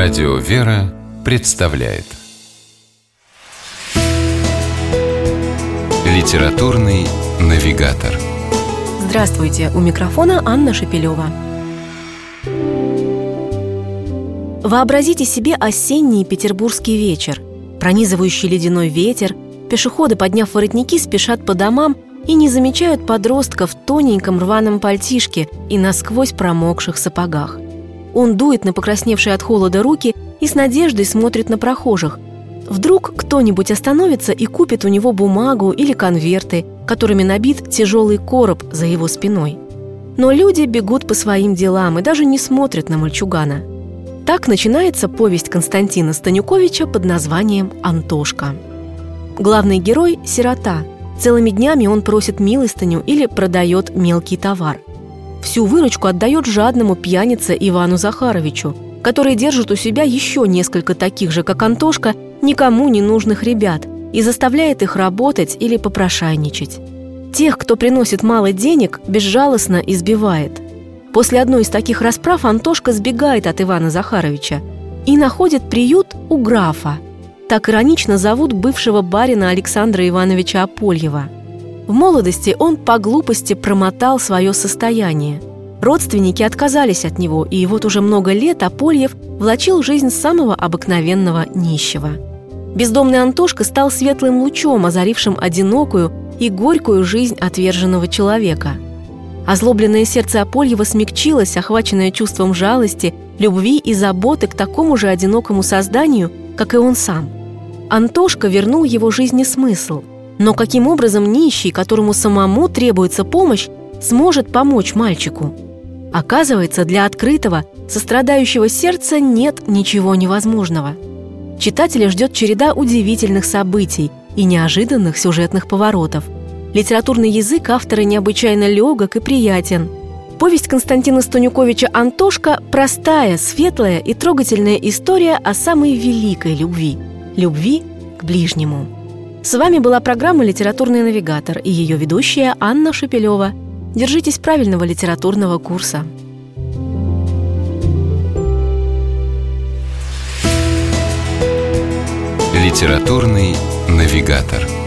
Радио «Вера» представляет Литературный навигатор Здравствуйте! У микрофона Анна Шапилева. Вообразите себе осенний петербургский вечер. Пронизывающий ледяной ветер, пешеходы, подняв воротники, спешат по домам и не замечают подростка в тоненьком рваном пальтишке и насквозь промокших сапогах – он дует на покрасневшие от холода руки и с надеждой смотрит на прохожих. Вдруг кто-нибудь остановится и купит у него бумагу или конверты, которыми набит тяжелый короб за его спиной. Но люди бегут по своим делам и даже не смотрят на мальчугана. Так начинается повесть Константина Станюковича под названием «Антошка». Главный герой – сирота. Целыми днями он просит милостыню или продает мелкий товар – Всю выручку отдает жадному пьянице Ивану Захаровичу, который держит у себя еще несколько таких же, как Антошка, никому не нужных ребят и заставляет их работать или попрошайничать. Тех, кто приносит мало денег, безжалостно избивает. После одной из таких расправ Антошка сбегает от Ивана Захаровича и находит приют у графа. Так иронично зовут бывшего барина Александра Ивановича Апольева – в молодости он по глупости промотал свое состояние. Родственники отказались от него, и вот уже много лет Апольев влачил жизнь самого обыкновенного нищего. Бездомный Антошка стал светлым лучом, озарившим одинокую и горькую жизнь отверженного человека. Озлобленное сердце Апольева смягчилось, охваченное чувством жалости, любви и заботы к такому же одинокому созданию, как и он сам. Антошка вернул его жизни смысл – но каким образом нищий, которому самому требуется помощь, сможет помочь мальчику? Оказывается, для открытого, сострадающего сердца нет ничего невозможного. Читателя ждет череда удивительных событий и неожиданных сюжетных поворотов. Литературный язык автора необычайно легок и приятен. Повесть Константина Станюковича «Антошка» – простая, светлая и трогательная история о самой великой любви – любви к ближнему – с вами была программа «Литературный навигатор» и ее ведущая Анна Шепелева. Держитесь правильного литературного курса. «Литературный навигатор»